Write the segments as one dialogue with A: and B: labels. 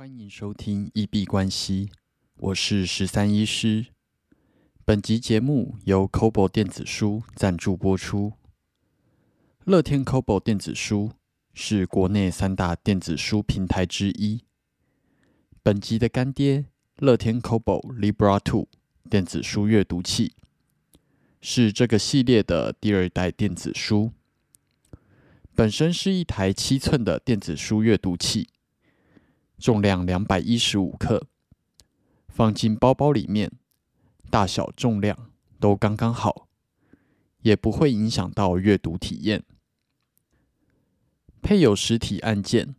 A: 欢迎收听一币关系，我是十三医师。本集节目由 Kobo 电子书赞助播出。乐天 Kobo 电子书是国内三大电子书平台之一。本集的干爹乐天 Kobo Libra Two 电子书阅读器，是这个系列的第二代电子书。本身是一台七寸的电子书阅读器。重量两百一十五克，放进包包里面，大小重量都刚刚好，也不会影响到阅读体验。配有实体按键，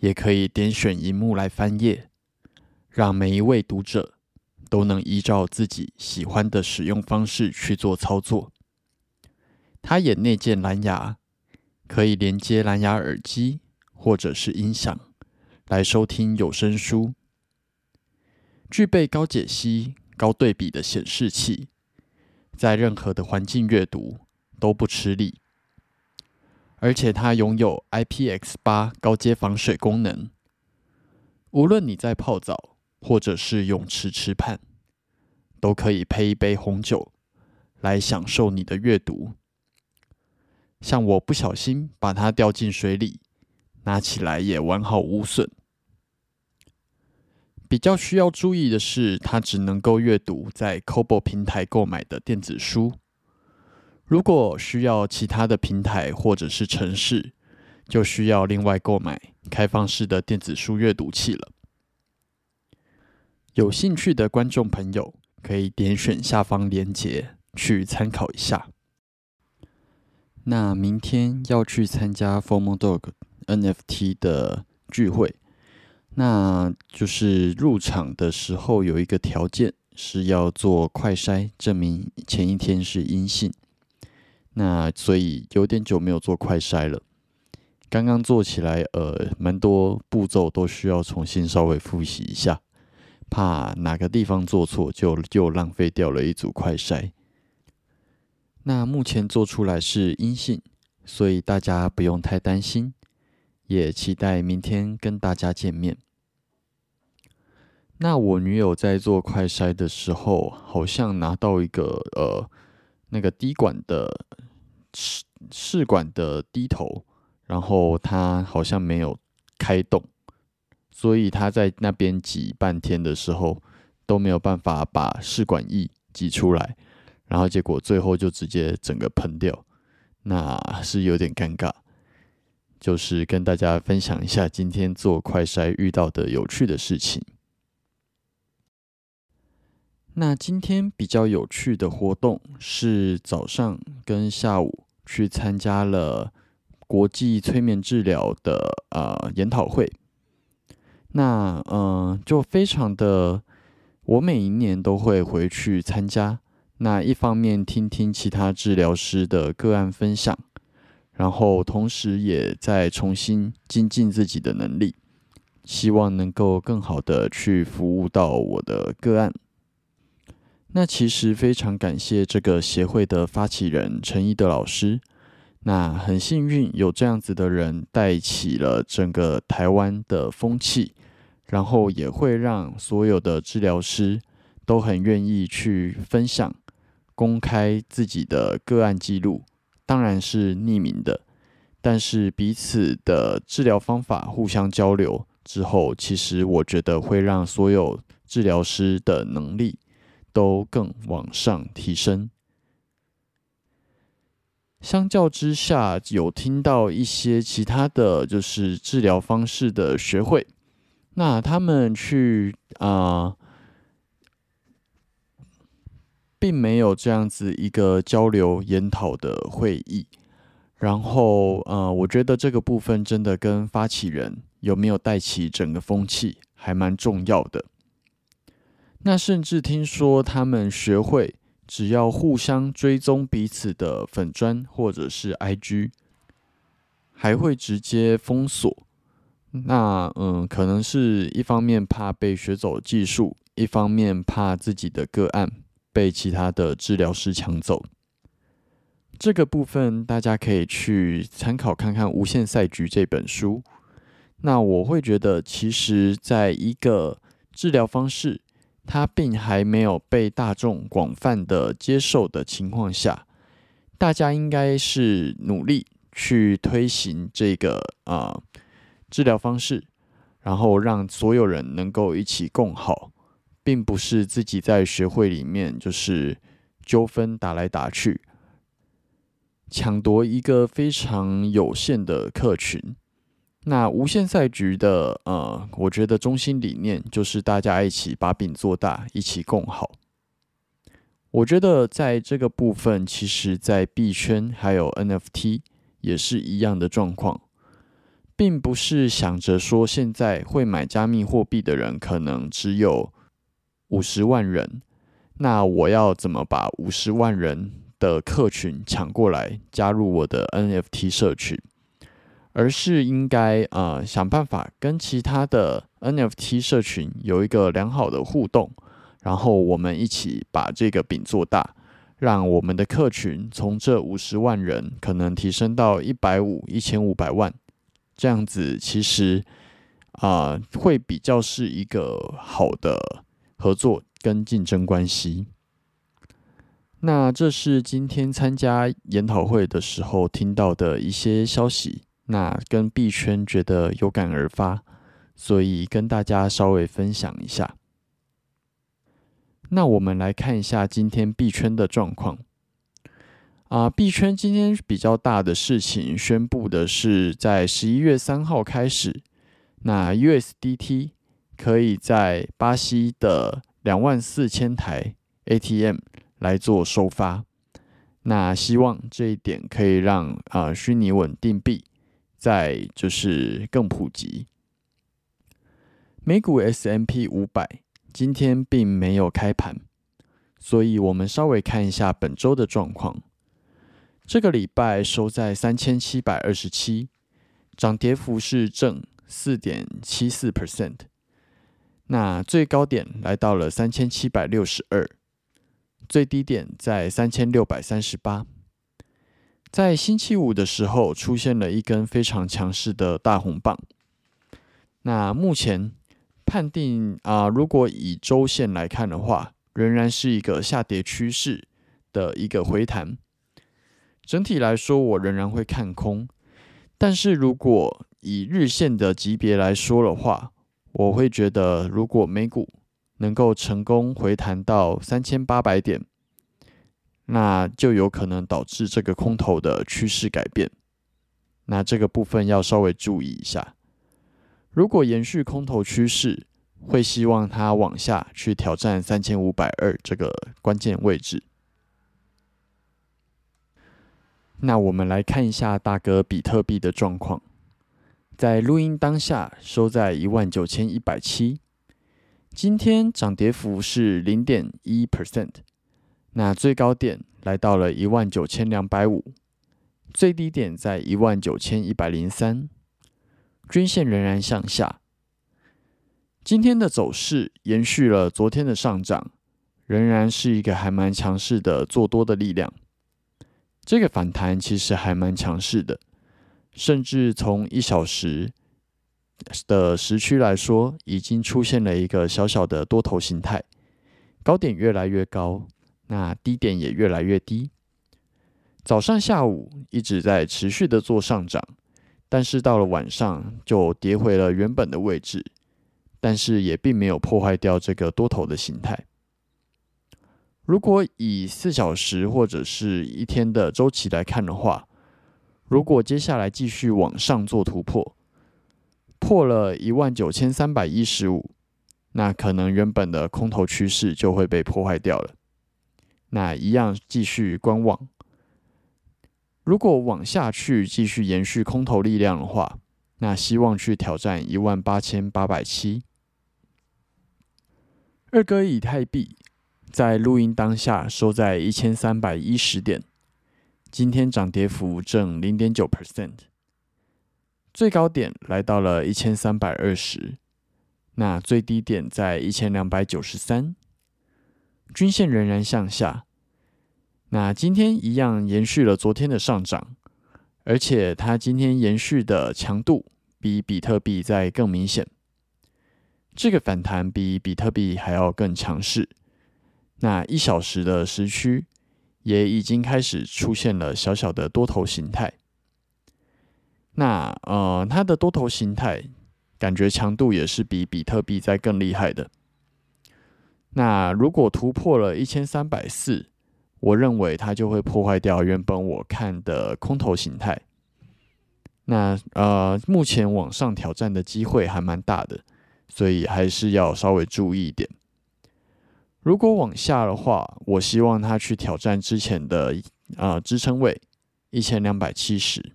A: 也可以点选荧幕来翻页，让每一位读者都能依照自己喜欢的使用方式去做操作。它也内建蓝牙，可以连接蓝牙耳机或者是音响。来收听有声书，具备高解析、高对比的显示器，在任何的环境阅读都不吃力。而且它拥有 IPX 八高阶防水功能，无论你在泡澡或者是泳池吃畔，都可以配一杯红酒来享受你的阅读。像我不小心把它掉进水里，拿起来也完好无损。比较需要注意的是，它只能够阅读在 Kobo 平台购买的电子书。如果需要其他的平台或者是城市，就需要另外购买开放式的电子书阅读器了。有兴趣的观众朋友可以点选下方链接去参考一下。那明天要去参加 Formal Dog NFT 的聚会。那就是入场的时候有一个条件是要做快筛，证明前一天是阴性。那所以有点久没有做快筛了，刚刚做起来，呃，蛮多步骤都需要重新稍微复习一下，怕哪个地方做错就又浪费掉了一组快筛。那目前做出来是阴性，所以大家不用太担心，也期待明天跟大家见面。那我女友在做快筛的时候，好像拿到一个呃那个滴管的试试管的滴头，然后她好像没有开动，所以她在那边挤半天的时候都没有办法把试管液挤出来，然后结果最后就直接整个喷掉，那是有点尴尬。就是跟大家分享一下今天做快筛遇到的有趣的事情。那今天比较有趣的活动是早上跟下午去参加了国际催眠治疗的呃研讨会。那嗯，就非常的，我每一年都会回去参加。那一方面听听其他治疗师的个案分享，然后同时也在重新精进自己的能力，希望能够更好的去服务到我的个案。那其实非常感谢这个协会的发起人陈一德老师。那很幸运有这样子的人带起了整个台湾的风气，然后也会让所有的治疗师都很愿意去分享、公开自己的个案记录，当然是匿名的，但是彼此的治疗方法互相交流之后，其实我觉得会让所有治疗师的能力。都更往上提升。相较之下，有听到一些其他的就是治疗方式的学会，那他们去啊，并没有这样子一个交流研讨的会议。然后，呃，我觉得这个部分真的跟发起人有没有带起整个风气，还蛮重要的。那甚至听说他们学会只要互相追踪彼此的粉砖或者是 IG，还会直接封锁。那嗯，可能是一方面怕被学走技术，一方面怕自己的个案被其他的治疗师抢走。这个部分大家可以去参考看看《无限赛局》这本书。那我会觉得，其实在一个治疗方式，它并还没有被大众广泛的接受的情况下，大家应该是努力去推行这个啊治疗方式，然后让所有人能够一起共好，并不是自己在学会里面就是纠纷打来打去，抢夺一个非常有限的客群。那无限赛局的呃，我觉得中心理念就是大家一起把饼做大，一起共好。我觉得在这个部分，其实，在币圈还有 NFT 也是一样的状况，并不是想着说现在会买加密货币的人可能只有五十万人，那我要怎么把五十万人的客群抢过来加入我的 NFT 社群？而是应该呃想办法跟其他的 NFT 社群有一个良好的互动，然后我们一起把这个饼做大，让我们的客群从这五十万人可能提升到一百五、一千五百万，这样子其实啊会比较是一个好的合作跟竞争关系。那这是今天参加研讨会的时候听到的一些消息。那跟币圈觉得有感而发，所以跟大家稍微分享一下。那我们来看一下今天币圈的状况。啊，币圈今天比较大的事情宣布的是，在十一月三号开始，那 USDT 可以在巴西的两万四千台 ATM 来做收发。那希望这一点可以让啊虚拟稳定币。再就是更普及，美股 S M P 五百今天并没有开盘，所以我们稍微看一下本周的状况。这个礼拜收在三千七百二十七，涨跌幅是正四点七四 percent。那最高点来到了三千七百六十二，最低点在三千六百三十八。在星期五的时候，出现了一根非常强势的大红棒。那目前判定啊，如果以周线来看的话，仍然是一个下跌趋势的一个回弹。整体来说，我仍然会看空。但是如果以日线的级别来说的话，我会觉得，如果美股能够成功回弹到三千八百点。那就有可能导致这个空头的趋势改变，那这个部分要稍微注意一下。如果延续空头趋势，会希望它往下去挑战三千五百二这个关键位置。那我们来看一下大哥比特币的状况，在录音当下收在一万九千一百七，今天涨跌幅是零点一 percent。那最高点来到了一万九千两百五，最低点在一万九千一百零三，均线仍然向下。今天的走势延续了昨天的上涨，仍然是一个还蛮强势的做多的力量。这个反弹其实还蛮强势的，甚至从一小时的时区来说，已经出现了一个小小的多头形态，高点越来越高。那低点也越来越低，早上、下午一直在持续的做上涨，但是到了晚上就跌回了原本的位置，但是也并没有破坏掉这个多头的形态。如果以四小时或者是一天的周期来看的话，如果接下来继续往上做突破，破了一万九千三百一十五，那可能原本的空头趋势就会被破坏掉了。那一样继续观望。如果往下去继续延续空头力量的话，那希望去挑战一万八千八百七。二哥以太币在录音当下收在一千三百一十点，今天涨跌幅正零点九 percent，最高点来到了一千三百二十，那最低点在一千两百九十三。均线仍然向下，那今天一样延续了昨天的上涨，而且它今天延续的强度比比特币在更明显。这个反弹比比特币还要更强势。那一小时的时区也已经开始出现了小小的多头形态。那呃，它的多头形态感觉强度也是比比特币在更厉害的。那如果突破了一千三百四，我认为它就会破坏掉原本我看的空头形态。那呃，目前往上挑战的机会还蛮大的，所以还是要稍微注意一点。如果往下的话，我希望它去挑战之前的呃支撑位一千两百七十。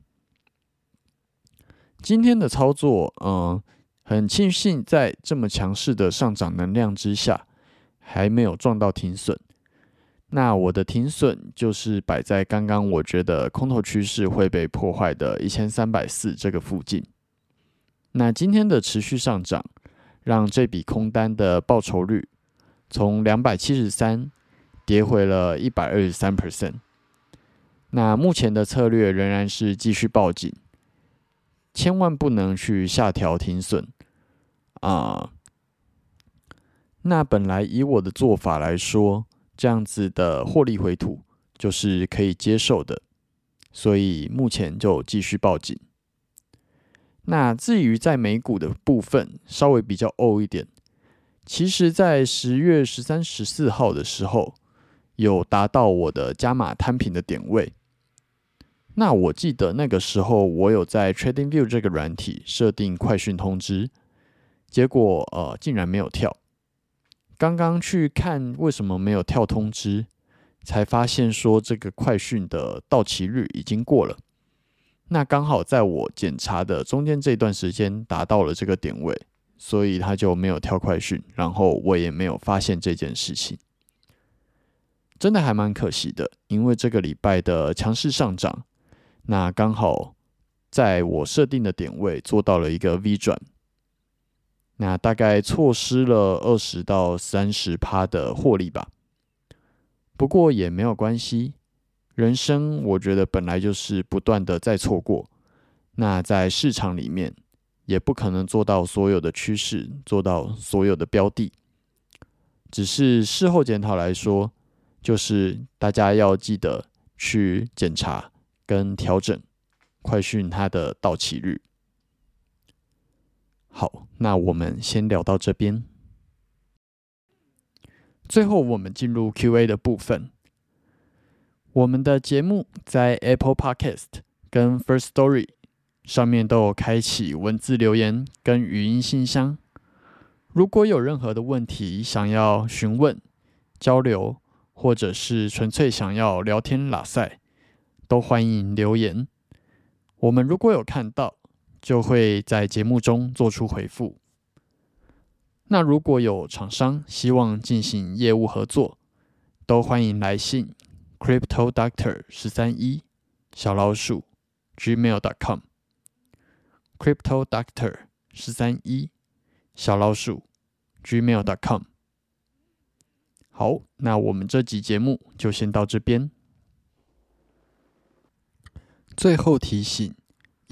A: 今天的操作，嗯，很庆幸在这么强势的上涨能量之下，还没有撞到停损。那我的停损就是摆在刚刚我觉得空头趋势会被破坏的一千三百四这个附近。那今天的持续上涨，让这笔空单的报酬率从两百七十三跌回了一百二十三 percent。那目前的策略仍然是继续报警，千万不能去下调停损啊。那本来以我的做法来说。这样子的获利回吐就是可以接受的，所以目前就继续报警。那至于在美股的部分，稍微比较欧一点，其实，在十月十三、十四号的时候，有达到我的加码摊平的点位。那我记得那个时候，我有在 TradingView 这个软体设定快讯通知，结果呃，竟然没有跳。刚刚去看为什么没有跳通知，才发现说这个快讯的到期日已经过了。那刚好在我检查的中间这段时间达到了这个点位，所以他就没有跳快讯，然后我也没有发现这件事情。真的还蛮可惜的，因为这个礼拜的强势上涨，那刚好在我设定的点位做到了一个 V 转。那大概错失了二十到三十趴的获利吧，不过也没有关系。人生我觉得本来就是不断的在错过。那在市场里面，也不可能做到所有的趋势，做到所有的标的。只是事后检讨来说，就是大家要记得去检查跟调整快讯它的到期率。好，那我们先聊到这边。最后，我们进入 Q&A 的部分。我们的节目在 Apple Podcast 跟 First Story 上面都有开启文字留言跟语音信箱。如果有任何的问题想要询问、交流，或者是纯粹想要聊天拉塞，都欢迎留言。我们如果有看到。就会在节目中做出回复。那如果有厂商希望进行业务合作，都欢迎来信 crypto doctor 十三一小老鼠，gmail.com crypto doctor 十三一小老鼠，gmail.com。好，那我们这集节目就先到这边。最后提醒。